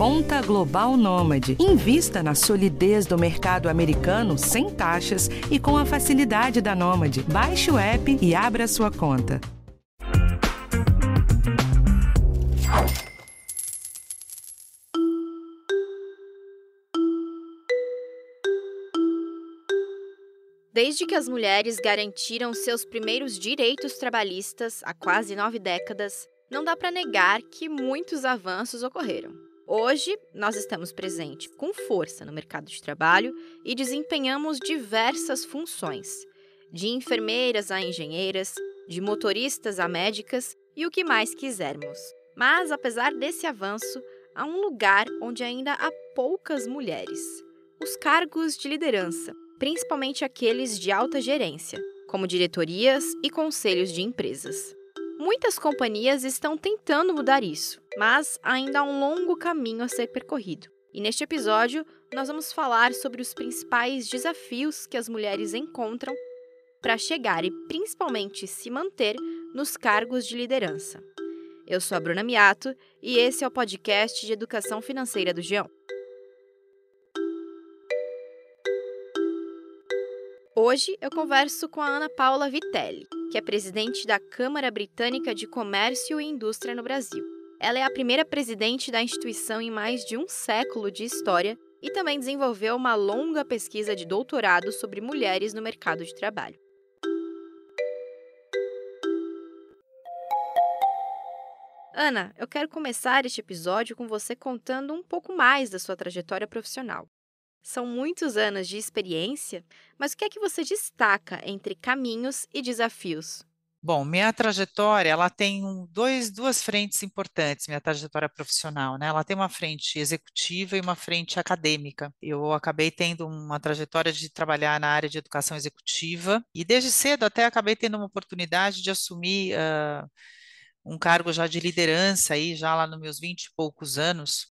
Conta Global Nômade. Invista na solidez do mercado americano sem taxas e com a facilidade da Nômade. Baixe o app e abra sua conta. Desde que as mulheres garantiram seus primeiros direitos trabalhistas há quase nove décadas, não dá para negar que muitos avanços ocorreram. Hoje, nós estamos presentes com força no mercado de trabalho e desempenhamos diversas funções, de enfermeiras a engenheiras, de motoristas a médicas e o que mais quisermos. Mas, apesar desse avanço, há um lugar onde ainda há poucas mulheres: os cargos de liderança, principalmente aqueles de alta gerência, como diretorias e conselhos de empresas. Muitas companhias estão tentando mudar isso, mas ainda há um longo caminho a ser percorrido. E neste episódio, nós vamos falar sobre os principais desafios que as mulheres encontram para chegar e principalmente se manter nos cargos de liderança. Eu sou a Bruna Miato e esse é o podcast de educação financeira do Geão. Hoje eu converso com a Ana Paula Vitelli, que é presidente da Câmara Britânica de Comércio e Indústria no Brasil. Ela é a primeira presidente da instituição em mais de um século de história e também desenvolveu uma longa pesquisa de doutorado sobre mulheres no mercado de trabalho. Ana, eu quero começar este episódio com você contando um pouco mais da sua trajetória profissional. São muitos anos de experiência, mas o que é que você destaca entre caminhos e desafios? Bom, minha trajetória, ela tem dois, duas frentes importantes, minha trajetória profissional, né? Ela tem uma frente executiva e uma frente acadêmica. Eu acabei tendo uma trajetória de trabalhar na área de educação executiva e desde cedo até acabei tendo uma oportunidade de assumir uh, um cargo já de liderança aí, já lá nos meus vinte e poucos anos,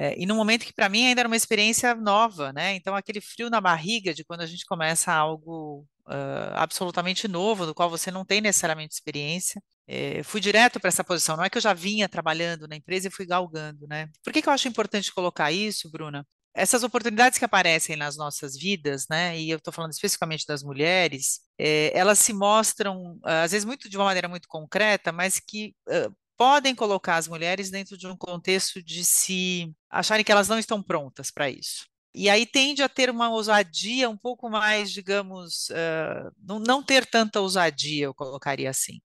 é, e no momento que para mim ainda era uma experiência nova, né? Então aquele frio na barriga de quando a gente começa algo uh, absolutamente novo, do qual você não tem necessariamente experiência. É, fui direto para essa posição, não é que eu já vinha trabalhando na empresa e fui galgando, né? Por que, que eu acho importante colocar isso, Bruna? Essas oportunidades que aparecem nas nossas vidas, né? E eu estou falando especificamente das mulheres, é, elas se mostram, às vezes, muito de uma maneira muito concreta, mas que uh, podem colocar as mulheres dentro de um contexto de se acharem que elas não estão prontas para isso. E aí tende a ter uma ousadia um pouco mais, digamos, uh, não, não ter tanta ousadia, eu colocaria assim.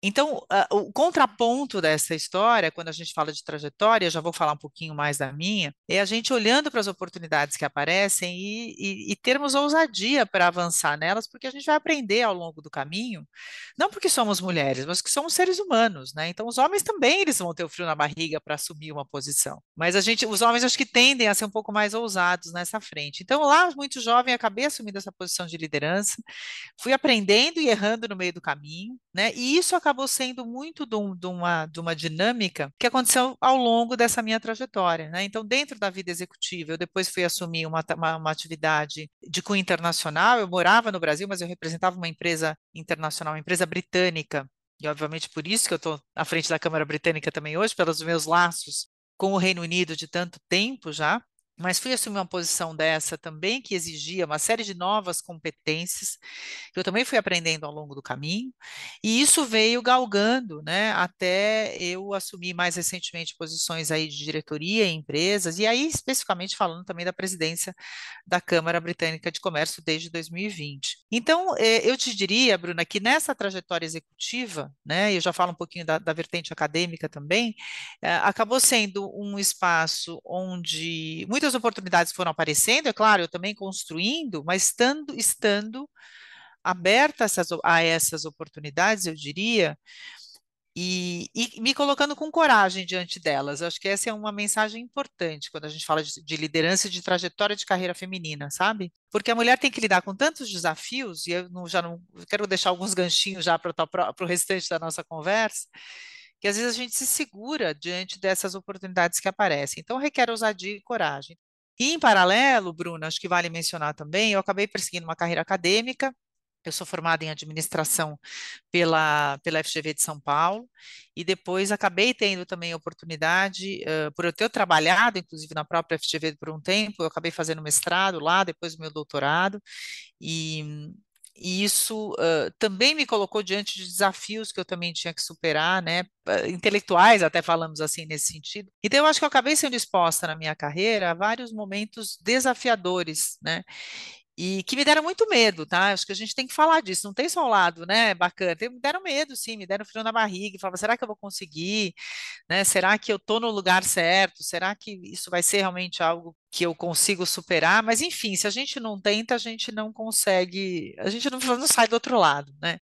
Então, uh, o contraponto dessa história, quando a gente fala de trajetória, já vou falar um pouquinho mais da minha, é a gente olhando para as oportunidades que aparecem e, e, e termos ousadia para avançar nelas, porque a gente vai aprender ao longo do caminho, não porque somos mulheres, mas que somos seres humanos, né? Então, os homens também eles vão ter o frio na barriga para assumir uma posição, mas a gente, os homens acho que tendem a ser um pouco mais ousados nessa frente. Então, lá, muito jovem, acabei assumindo essa posição de liderança, fui aprendendo e errando no meio do caminho, né? E isso sendo muito de, uma, de uma dinâmica que aconteceu ao longo dessa minha trajetória. Né? Então, dentro da vida executiva, eu depois fui assumir uma, uma, uma atividade de cunho internacional. Eu morava no Brasil, mas eu representava uma empresa internacional, uma empresa britânica. E, obviamente, por isso que eu estou à frente da Câmara Britânica também hoje, pelos meus laços com o Reino Unido de tanto tempo já mas fui assumir uma posição dessa também que exigia uma série de novas competências que eu também fui aprendendo ao longo do caminho, e isso veio galgando, né, até eu assumir mais recentemente posições aí de diretoria em empresas, e aí especificamente falando também da presidência da Câmara Britânica de Comércio desde 2020. Então, eh, eu te diria, Bruna, que nessa trajetória executiva, né, eu já falo um pouquinho da, da vertente acadêmica também, eh, acabou sendo um espaço onde muitas muitas oportunidades foram aparecendo, é claro, eu também construindo, mas estando, estando aberta a essas, a essas oportunidades, eu diria, e, e, me colocando com coragem diante delas. Eu acho que essa é uma mensagem importante quando a gente fala de, de liderança e de trajetória de carreira feminina, sabe? Porque a mulher tem que lidar com tantos desafios, e eu não, já não quero deixar alguns ganchinhos já para o restante da nossa conversa, que às vezes a gente se segura diante dessas oportunidades que aparecem. Então, requer ousadia e coragem. E, em paralelo, Bruna, acho que vale mencionar também, eu acabei perseguindo uma carreira acadêmica, Eu sou formada em administração pela, pela FGV de São Paulo e depois acabei tendo também a oportunidade, uh, por eu ter trabalhado, inclusive na própria FGV por um tempo, eu acabei fazendo mestrado lá, depois o meu doutorado, e, e isso uh, também me colocou diante de desafios que eu também tinha que superar, né, intelectuais, até falamos assim nesse sentido. Então, eu acho que eu acabei sendo exposta na minha carreira a vários momentos desafiadores, né, e que me deram muito medo, tá? Acho que a gente tem que falar disso, não tem só um lado, né, bacana, me deram medo, sim, me deram frio na barriga, e falava, será que eu vou conseguir, né, será que eu estou no lugar certo, será que isso vai ser realmente algo que eu consigo superar, mas enfim, se a gente não tenta, a gente não consegue, a gente não, não sai do outro lado, né.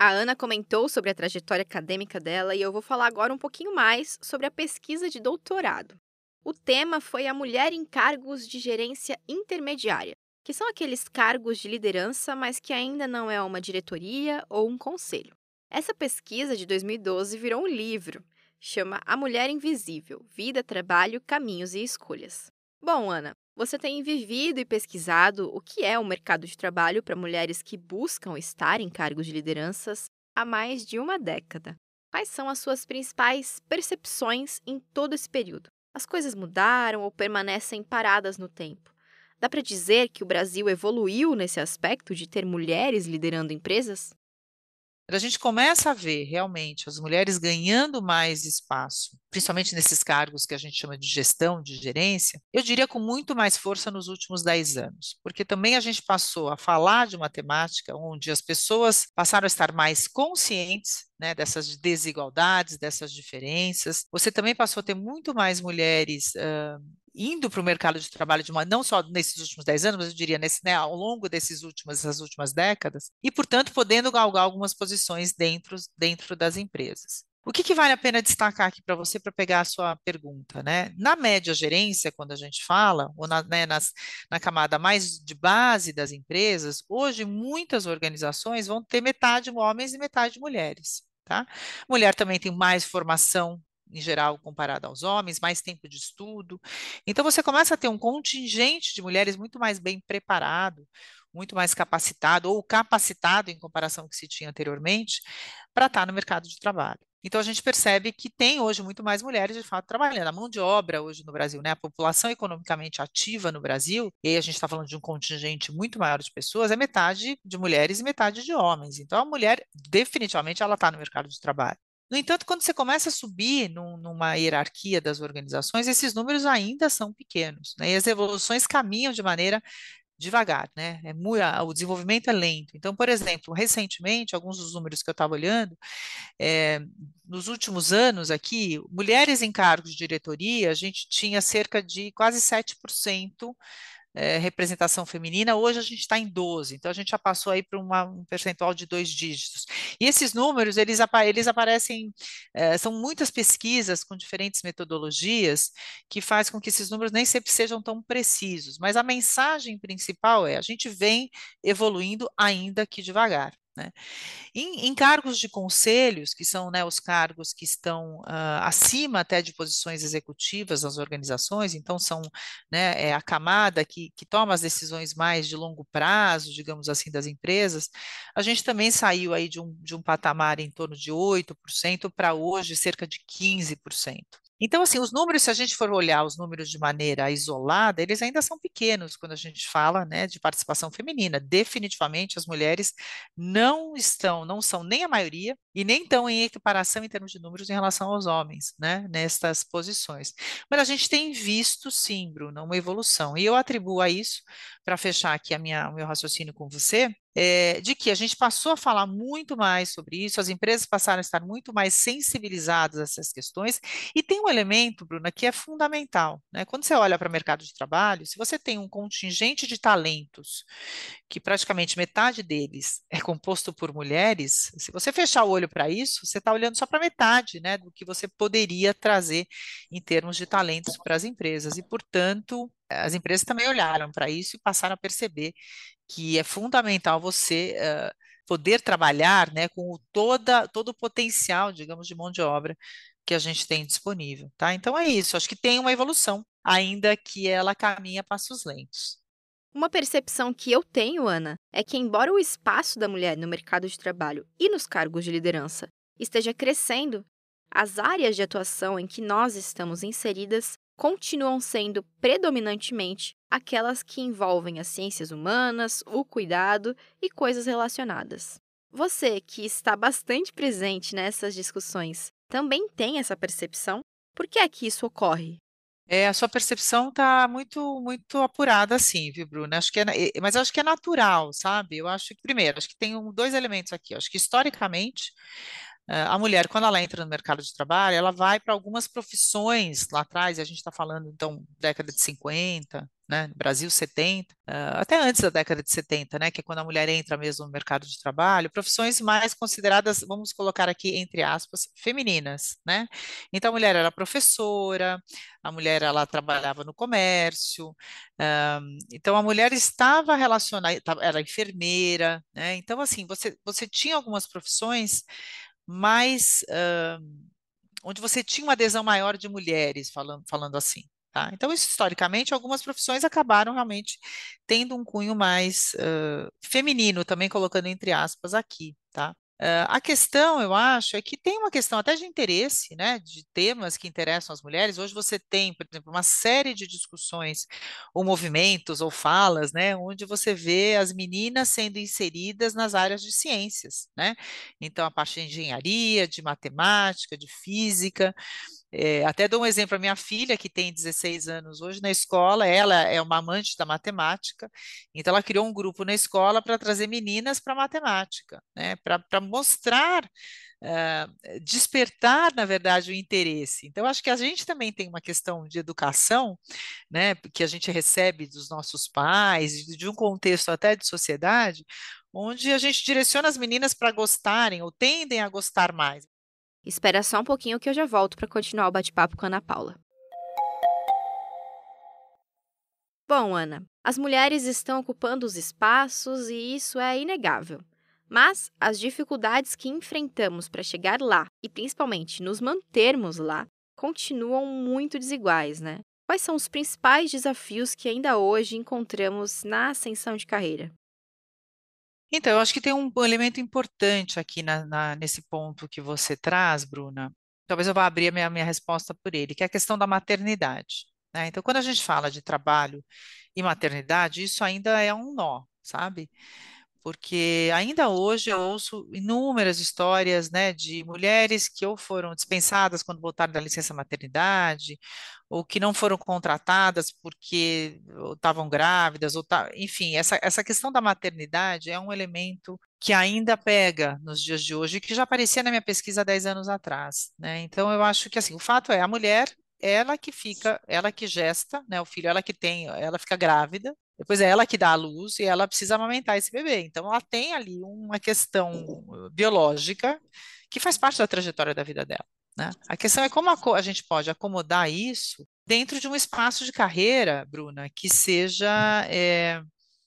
A Ana comentou sobre a trajetória acadêmica dela e eu vou falar agora um pouquinho mais sobre a pesquisa de doutorado. O tema foi a mulher em cargos de gerência intermediária que são aqueles cargos de liderança, mas que ainda não é uma diretoria ou um conselho. Essa pesquisa de 2012 virou um livro, chama A Mulher Invisível: Vida, Trabalho, Caminhos e Escolhas. Bom, Ana, você tem vivido e pesquisado o que é o mercado de trabalho para mulheres que buscam estar em cargos de lideranças há mais de uma década. Quais são as suas principais percepções em todo esse período? As coisas mudaram ou permanecem paradas no tempo? Dá para dizer que o Brasil evoluiu nesse aspecto de ter mulheres liderando empresas? A gente começa a ver realmente as mulheres ganhando mais espaço, principalmente nesses cargos que a gente chama de gestão, de gerência, eu diria com muito mais força nos últimos 10 anos, porque também a gente passou a falar de uma temática onde as pessoas passaram a estar mais conscientes né, dessas desigualdades, dessas diferenças. Você também passou a ter muito mais mulheres uh, indo para o mercado de trabalho de uma, não só nesses últimos 10 anos, mas eu diria nesse, né, ao longo desses últimos, das últimas décadas, e, portanto, podendo galgar algumas posições dentro, dentro das empresas. O que, que, vale a pena destacar aqui para você para pegar a sua pergunta, né? Na média gerência, quando a gente fala, ou na, né, nas, na camada mais de base das empresas, hoje muitas organizações vão ter metade homens e metade mulheres. Tá? Mulher também tem mais formação em geral, comparado aos homens, mais tempo de estudo. Então, você começa a ter um contingente de mulheres muito mais bem preparado, muito mais capacitado, ou capacitado em comparação com o que se tinha anteriormente, para estar no mercado de trabalho. Então, a gente percebe que tem hoje muito mais mulheres, de fato, trabalhando. A mão de obra hoje no Brasil, né? A população economicamente ativa no Brasil, e aí a gente está falando de um contingente muito maior de pessoas, é metade de mulheres e metade de homens. Então, a mulher, definitivamente, ela está no mercado de trabalho. No entanto, quando você começa a subir num, numa hierarquia das organizações, esses números ainda são pequenos, né? E as evoluções caminham de maneira devagar, né? É muito, o desenvolvimento é lento. Então, por exemplo, recentemente, alguns dos números que eu estava olhando, é, nos últimos anos aqui, mulheres em cargos de diretoria, a gente tinha cerca de quase 7% é, representação feminina, hoje a gente está em 12, então a gente já passou aí para um percentual de dois dígitos. E esses números, eles, eles aparecem, é, são muitas pesquisas com diferentes metodologias que faz com que esses números nem sempre sejam tão precisos, mas a mensagem principal é, a gente vem evoluindo ainda que devagar. Né? Em, em, cargos de conselhos, que são né, os cargos que estão uh, acima até de posições executivas nas organizações, então são né, é a camada que, que toma as decisões mais de longo prazo, digamos assim, das empresas, a gente também saiu aí de um, de um patamar em torno de 8% para hoje cerca de 15%. Então, assim, os números, se a gente for olhar os números de maneira isolada, eles ainda são pequenos quando a gente fala, né, de participação feminina. Definitivamente, as mulheres não estão, não são nem a maioria e nem estão em equiparação em termos de números em relação aos homens, né, nestas posições. Mas a gente tem visto, sim, Bruno, uma evolução. E eu atribuo a isso, para fechar aqui a minha, o meu raciocínio com você, é, de que a gente passou a falar muito mais sobre isso, as empresas passaram a estar muito mais sensibilizadas a essas questões, e tem um elemento, Bruna, que é fundamental. Né? Quando você olha para o mercado de trabalho, se você tem um contingente de talentos, que praticamente metade deles é composto por mulheres, se você fechar o olho para isso, você está olhando só para metade né, do que você poderia trazer em termos de talentos para as empresas, e, portanto, as empresas também olharam para isso e passaram a perceber que é fundamental você uh, poder trabalhar né, com toda, todo o potencial, digamos, de mão de obra que a gente tem disponível. Tá? Então é isso, acho que tem uma evolução, ainda que ela caminha a passos lentos. Uma percepção que eu tenho, Ana, é que, embora o espaço da mulher no mercado de trabalho e nos cargos de liderança esteja crescendo, as áreas de atuação em que nós estamos inseridas continuam sendo predominantemente aquelas que envolvem as ciências humanas, o cuidado e coisas relacionadas. Você, que está bastante presente nessas discussões, também tem essa percepção? Por que é que isso ocorre? É, a sua percepção está muito muito apurada assim, viu, Bruna? Acho que é, mas acho que é natural, sabe? Eu acho que, primeiro, acho que tem um, dois elementos aqui. Acho que historicamente a mulher, quando ela entra no mercado de trabalho, ela vai para algumas profissões lá atrás, e a gente está falando, então, década de 50, né, Brasil 70, uh, eh, até antes da década de 70, né, que é quando a mulher entra mesmo no mercado de trabalho, profissões mais consideradas, vamos colocar aqui entre aspas, femininas, né? Então a mulher era professora, a mulher ela trabalhava no comércio, um, então a mulher estava relacionada, era enfermeira, né? Então assim, você, você tinha algumas profissões mais uh, onde você tinha uma adesão maior de mulheres, falando, falando assim. Tá? Então, isso, historicamente, algumas profissões acabaram realmente tendo um cunho mais uh, feminino, também colocando entre aspas aqui. Tá? Uh, a questão, eu acho, é que tem uma questão até de interesse, né, de temas que interessam as mulheres. Hoje você tem, por exemplo, uma série de discussões, ou movimentos, ou falas, né, onde você vê as meninas sendo inseridas nas áreas de ciências, né? Então, a parte de engenharia, de matemática, de física. É, até dou um exemplo, a minha filha, que tem 16 anos hoje na escola, ela é uma amante da matemática, então ela criou um grupo na escola para trazer meninas para matemática, né, para mostrar, uh, despertar, na verdade, o interesse. Então, acho que a gente também tem uma questão de educação, né, que a gente recebe dos nossos pais, de um contexto até de sociedade, onde a gente direciona as meninas para gostarem ou tendem a gostar mais. Espera só um pouquinho que eu já volto para continuar o bate-papo com a Ana Paula. Bom, Ana, as mulheres estão ocupando os espaços e isso é inegável. Mas as dificuldades que enfrentamos para chegar lá e principalmente nos mantermos lá continuam muito desiguais, né? Quais são os principais desafios que ainda hoje encontramos na ascensão de carreira? Então, eu acho que tem um elemento importante aqui na, na, nesse ponto que você traz, Bruna. Talvez eu vá abrir a minha, minha resposta por ele, que é a questão da maternidade. Né? Então, quando a gente fala de trabalho e maternidade, isso ainda é um nó, sabe? Porque ainda hoje eu ouço inúmeras histórias, né, de mulheres que ou foram dispensadas quando voltaram da licença maternidade, ou que não foram contratadas porque estavam grávidas, ou tá, enfim, essa, essa questão da maternidade é um elemento que ainda pega nos dias de hoje, que já aparecia na minha pesquisa há 10 anos atrás, né? Então eu acho que assim, o fato é a mulher ela que fica, ela que gesta, né, o filho, ela que tem, ela fica grávida, depois é ela que dá a luz e ela precisa amamentar esse bebê. Então, ela tem ali uma questão uh, biológica que faz parte da trajetória da vida dela. Né? A questão é como a, a gente pode acomodar isso dentro de um espaço de carreira, Bruna, que seja é,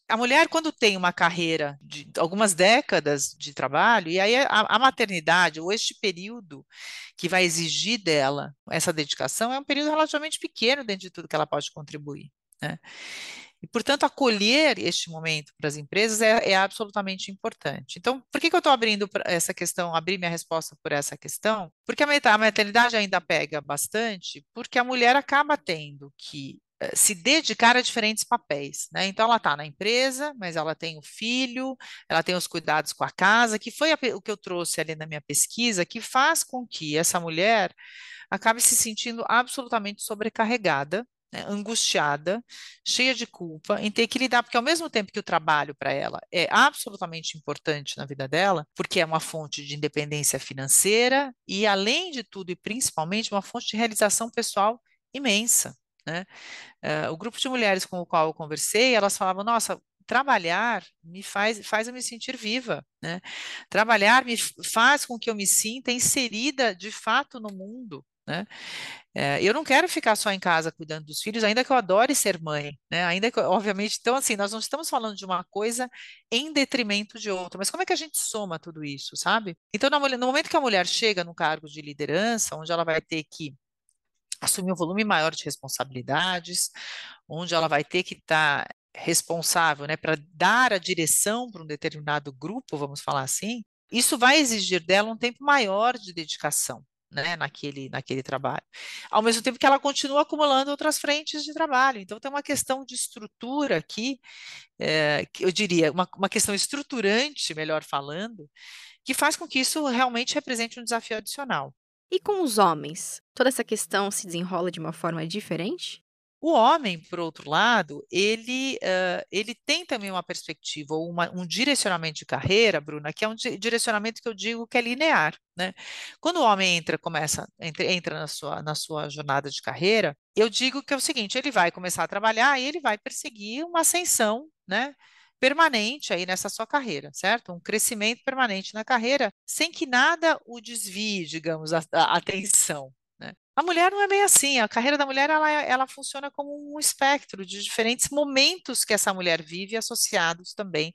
a mulher, quando tem uma carreira de algumas décadas de trabalho, e aí a, a, maternidade, ou este período que vai exigir dela essa dedicação, é um período relativamente pequeno dentro de tudo que ela pode contribuir. Né? E, portanto, acolher este momento para as empresas é, é absolutamente importante. Então, por que, que eu estou abrindo essa questão, abrir minha resposta por essa questão? Porque a maternidade ainda pega bastante, porque a mulher acaba tendo que eh, se dedicar a diferentes papéis, né? Então ela está na empresa, mas ela tem o filho, ela tem os cuidados com a casa, que foi a, o que eu trouxe ali na minha pesquisa, que faz com que essa mulher acabe se sentindo absolutamente sobrecarregada né, angustiada, cheia de culpa, em ter que lidar, porque ao mesmo tempo que o trabalho para ela é absolutamente importante na vida dela, porque é uma fonte de independência financeira e, além de tudo e principalmente, uma fonte de realização pessoal imensa. Né? Uh, o grupo de mulheres com o qual eu conversei, elas falavam, nossa, trabalhar me faz, faz eu me sentir viva, né? Trabalhar me faz com que eu me sinta inserida de fato no mundo, né? É, eu não quero ficar só em casa cuidando dos filhos, ainda que eu adore ser mãe, né? Ainda que, obviamente, então assim, nós não estamos falando de uma coisa em detrimento de outra, mas como é que a gente soma tudo isso, sabe? Então, no momento que a mulher chega no cargo de liderança, onde ela vai ter que assumir um volume maior de responsabilidades, onde ela vai ter que estar tá responsável, né, para dar a direção para um determinado grupo, vamos falar assim, isso vai exigir dela um tempo maior de dedicação. Né, naquele, naquele trabalho. Ao mesmo tempo que ela continua acumulando outras frentes de trabalho. Então, tem uma questão de estrutura aqui, é, que eu diria, uma, uma questão estruturante, melhor falando, que faz com que isso realmente represente um desafio adicional. E com os homens? Toda essa questão se desenrola de uma forma diferente? O homem, por outro lado, ele, uh, ele tem também uma perspectiva, ou uma, um direcionamento de carreira, Bruna, que é um direcionamento que eu digo que é linear. Né? Quando o homem entra, começa, entra, entra na, sua, na sua jornada de carreira, eu digo que é o seguinte: ele vai começar a trabalhar e ele vai perseguir uma ascensão, né? permanente aí nessa sua carreira, certo? Um crescimento permanente na carreira, sem que nada o desvie, digamos, a, a atenção. Né? A mulher não é bem assim. A carreira da mulher ela, ela funciona como um espectro de diferentes momentos que essa mulher vive, associados também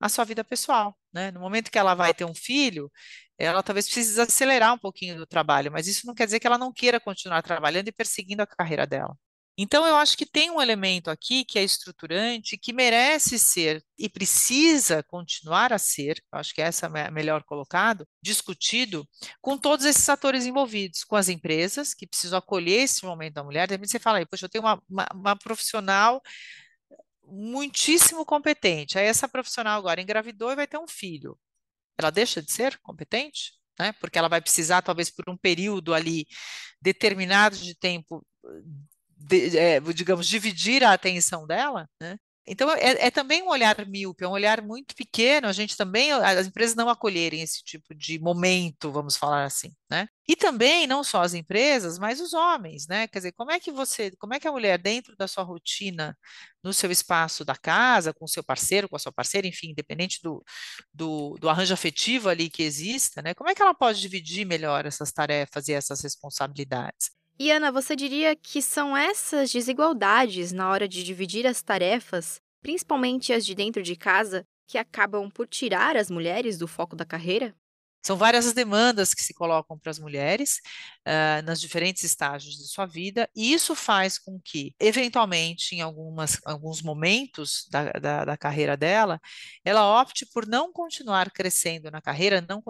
à sua vida pessoal. Né? No momento que ela vai ter um filho, ela talvez precise acelerar um pouquinho do trabalho, mas isso não quer dizer que ela não queira continuar trabalhando e perseguindo a carreira dela. Então, eu acho que tem um elemento aqui que é estruturante, que merece ser e precisa continuar a ser, acho que essa é melhor colocado, discutido com todos esses atores envolvidos, com as empresas que precisam acolher esse momento da mulher. De repente você fala aí, poxa, eu tenho uma, uma, uma profissional muitíssimo competente. Aí essa profissional agora engravidou e vai ter um filho. Ela deixa de ser competente? Né? Porque ela vai precisar, talvez por um período ali determinado de tempo, de, é, digamos, dividir a atenção dela, né? Então, é, é, também um olhar míope, é um olhar muito pequeno, a gente também, as empresas não acolherem esse tipo de momento, vamos falar assim, né? E também, não só as empresas, mas os homens, né? Quer dizer, como é que você, como é que a mulher, dentro da sua rotina, no seu espaço da casa, com o seu parceiro, com a sua parceira, enfim, independente do, do, do arranjo afetivo ali que exista, né? Como é que ela pode dividir melhor essas tarefas e essas responsabilidades? E Ana, você diria que são essas desigualdades na hora de dividir as tarefas, principalmente as de dentro de casa, que acabam por tirar as mulheres do foco da carreira? São várias as demandas que se colocam para as mulheres uh, nos diferentes estágios de sua vida, e isso faz com que, eventualmente, em algumas, alguns momentos da, da, da carreira dela, ela opte por não continuar crescendo na carreira, não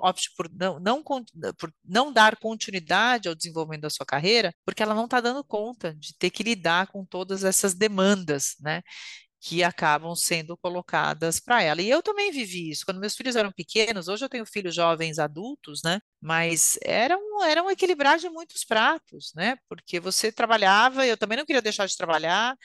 opte por não, não, por não dar continuidade ao desenvolvimento da sua carreira, porque ela não está dando conta de ter que lidar com todas essas demandas, né? Que acabam sendo colocadas para ela. E eu também vivi isso. Quando meus filhos eram pequenos, hoje eu tenho filhos jovens adultos, né? Mas era um, era um equilibrar de muitos pratos, né? Porque você trabalhava, eu também não queria deixar de trabalhar,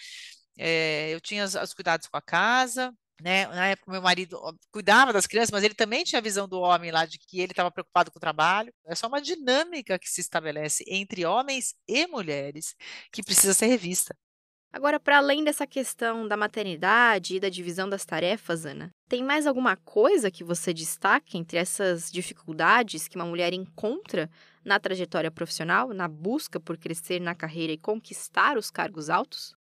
é, eu tinha os, os cuidados com a casa, né? Na época, meu marido cuidava das crianças, mas ele também tinha a visão do homem lá de que ele estava preocupado com o trabalho. É só uma dinâmica que se estabelece entre homens e mulheres que precisa ser revista. Agora, para além dessa questão da maternidade e da divisão das tarefas, Ana, tem mais alguma coisa que você destaque entre essas dificuldades que uma mulher encontra na trajetória profissional, na busca por crescer na carreira e conquistar os cargos altos?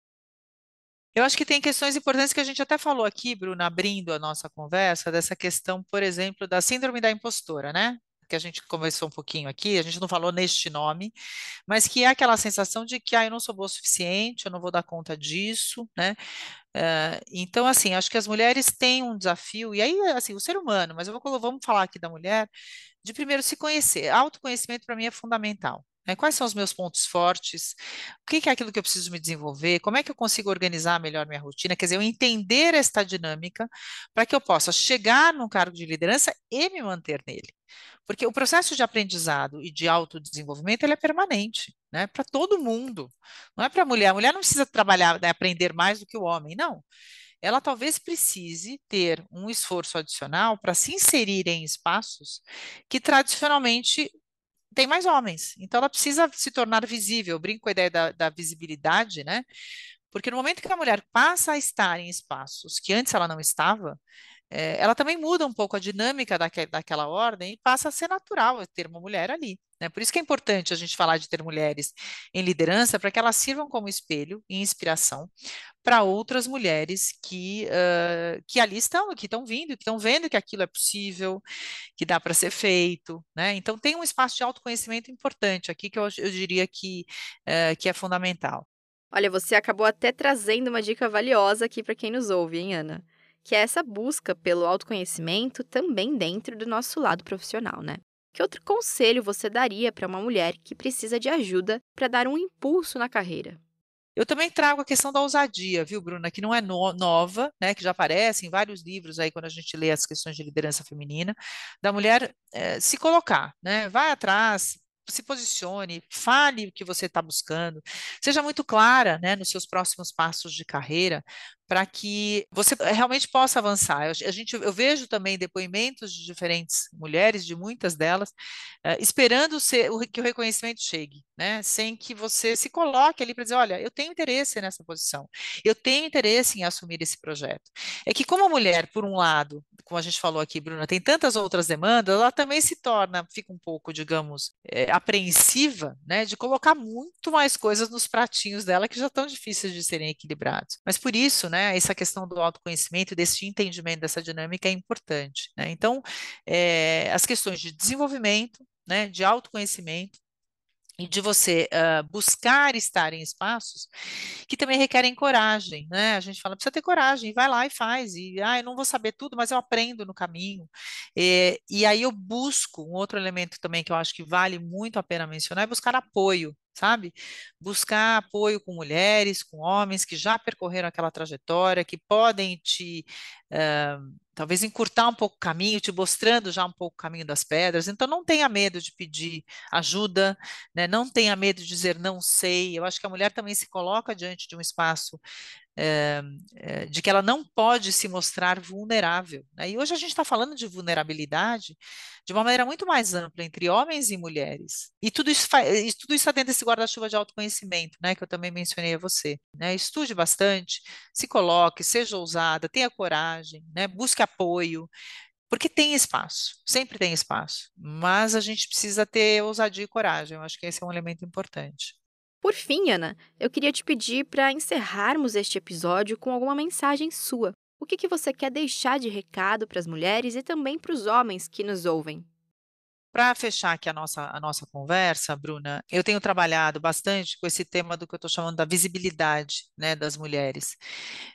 Eu acho que tem questões importantes que a gente até falou aqui, Bruna, abrindo a nossa conversa, dessa questão, por exemplo, da síndrome da impostora, né? Que a gente conversou um pouquinho aqui, a gente não falou neste nome, mas que é aquela sensação de que ah, eu não sou boa o suficiente, eu não vou dar conta disso, né? Uh, então, assim, acho que as mulheres têm um desafio, e aí, assim, o ser humano, mas eu vou, vamos falar aqui da mulher, de primeiro se conhecer. Autoconhecimento para mim é fundamental. Né? Quais são os meus pontos fortes? O que é aquilo que eu preciso me desenvolver? Como é que eu consigo organizar melhor minha rotina? Quer dizer, eu entender esta dinâmica para que eu possa chegar num cargo de liderança e me manter nele. Porque o processo de aprendizado e de autodesenvolvimento ele é permanente, né? Para todo mundo. Não é para a mulher. A mulher não precisa trabalhar, né, aprender mais do que o homem, não. Ela talvez precise ter um esforço adicional para se inserir em espaços que tradicionalmente tem mais homens. Então ela precisa se tornar visível. Eu brinco com a ideia da, da visibilidade, né? Porque no momento que a mulher passa a estar em espaços que antes ela não estava, é, ela também muda um pouco a dinâmica daque, daquela ordem e passa a ser natural ter uma mulher ali. Né? Por isso que é importante a gente falar de ter mulheres em liderança, para que elas sirvam como espelho e inspiração para outras mulheres que, uh, que ali estão, que estão vindo, que estão vendo que aquilo é possível, que dá para ser feito. Né? Então, tem um espaço de autoconhecimento importante aqui que eu, eu diria que, uh, que é fundamental. Olha, você acabou até trazendo uma dica valiosa aqui para quem nos ouve, hein, Ana? Que é essa busca pelo autoconhecimento também dentro do nosso lado profissional, né? Que outro conselho você daria para uma mulher que precisa de ajuda para dar um impulso na carreira? Eu também trago a questão da ousadia, viu, Bruna, que não é no, nova, né, que já aparece em vários livros aí quando a gente lê as questões de liderança feminina, da mulher é, se colocar, né, vai atrás, se posicione, fale o que você está buscando, seja muito clara né, nos seus próximos passos de carreira, para que você realmente possa avançar. Eu, a gente, eu vejo também depoimentos de diferentes mulheres, de muitas delas, uh, esperando ser, o, que o reconhecimento chegue, né? sem que você se coloque ali para dizer, olha, eu tenho interesse nessa posição, eu tenho interesse em assumir esse projeto. É que como a mulher, por um lado, como a gente falou aqui, Bruna, tem tantas outras demandas, ela também se torna, fica um pouco, digamos, é, apreensiva, né, de colocar muito mais coisas nos pratinhos dela que já estão difíceis de serem equilibrados. Mas por isso, né, né? Essa questão do autoconhecimento, desse entendimento dessa dinâmica é importante, né? Então, é, as questões de desenvolvimento, né, de autoconhecimento, e de você uh, buscar estar em espaços que também requerem coragem, né? A gente fala, precisa ter coragem, vai lá e faz, e ah, eu não vou saber tudo, mas eu aprendo no caminho. E, e aí eu busco um outro elemento também que eu acho que vale muito a pena mencionar, é buscar apoio, sabe? Buscar apoio com mulheres, com homens que já percorreram aquela trajetória, que podem te uh, talvez encurtar um pouco o caminho, te mostrando já um pouco o caminho das pedras. Então, não tenha medo de pedir ajuda, né? não tenha medo de dizer não sei. Eu acho que a mulher também se coloca diante de um espaço é, é, de que ela não pode se mostrar vulnerável. Né? E hoje a gente está falando de vulnerabilidade de uma maneira muito mais ampla entre homens e mulheres. E tudo isso, tudo isso está dentro desse guarda-chuva de autoconhecimento, né, que eu também mencionei a você. Né? Estude bastante, se coloque, seja ousada, tenha coragem, né? busque apoio, porque tem espaço, sempre tem espaço, mas a gente precisa ter ousadia e coragem. Eu acho que esse é um elemento importante. Por fim, Ana, eu queria te pedir para encerrarmos este episódio com alguma mensagem sua. O que, que você quer deixar de recado para as mulheres e também para os homens que nos ouvem? Para fechar aqui a nossa, a nossa conversa, Bruna, eu tenho trabalhado bastante com esse tema do que eu estou chamando da visibilidade né, das mulheres.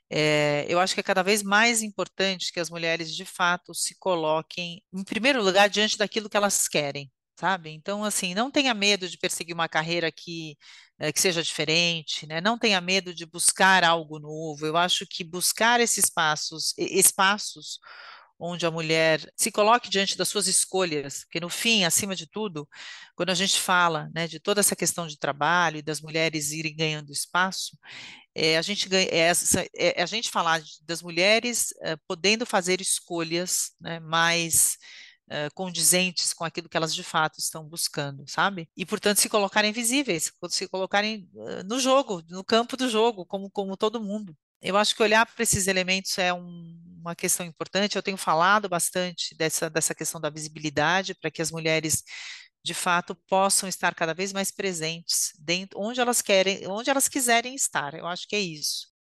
É, eu acho que é cada vez mais importante que as mulheres, de fato, se coloquem, em primeiro lugar, diante daquilo que elas querem sabe? Então, assim, não tenha medo de perseguir uma carreira que, é, que seja diferente, né? Não tenha medo de buscar algo novo. Eu acho que buscar esses espaços, espaços onde a mulher se coloque diante das suas escolhas, porque no fim, acima de tudo, quando a gente fala, né, de toda essa questão de trabalho e das mulheres irem ganhando espaço, é, a gente ganha, é, é, a gente falar das mulheres podendo fazer escolhas, né, mais uh, condizentes com aquilo que elas de fato estão buscando, sabe? E, portanto, se colocarem visíveis, se colocarem uh, no jogo, no campo do jogo, como, como todo mundo. Eu acho que olhar para esses elementos é um, uma questão importante. Eu tenho falado bastante dessa, dessa questão da visibilidade para que as mulheres de fato possam estar cada vez mais presentes dentro onde elas querem, onde elas quiserem estar. Eu acho que é isso.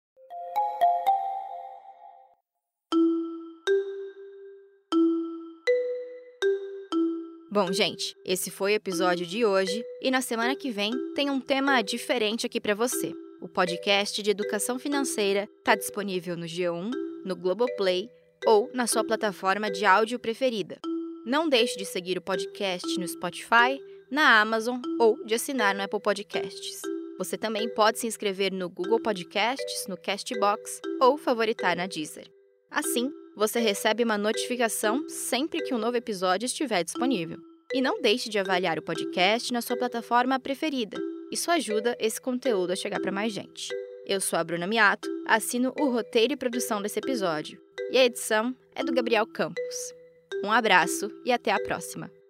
Bom, gente, esse foi o episódio de hoje e na semana que vem tem um tema diferente aqui para você. O podcast de educação financeira está disponível no G1, no Globoplay ou na sua plataforma de áudio preferida. Não deixe de seguir o podcast no Spotify, na Amazon ou de assinar no Apple Podcasts. Você também pode se inscrever no Google Podcasts, no Castbox ou favoritar na Deezer. Assim, você recebe uma notificação sempre que um novo episódio estiver disponível. E não deixe de avaliar o podcast na sua plataforma preferida. Isso ajuda esse conteúdo a chegar para mais gente. Eu sou a Bruna Miato, assino o roteiro e produção desse episódio. E a edição é do Gabriel Campos. Um abraço e até a próxima!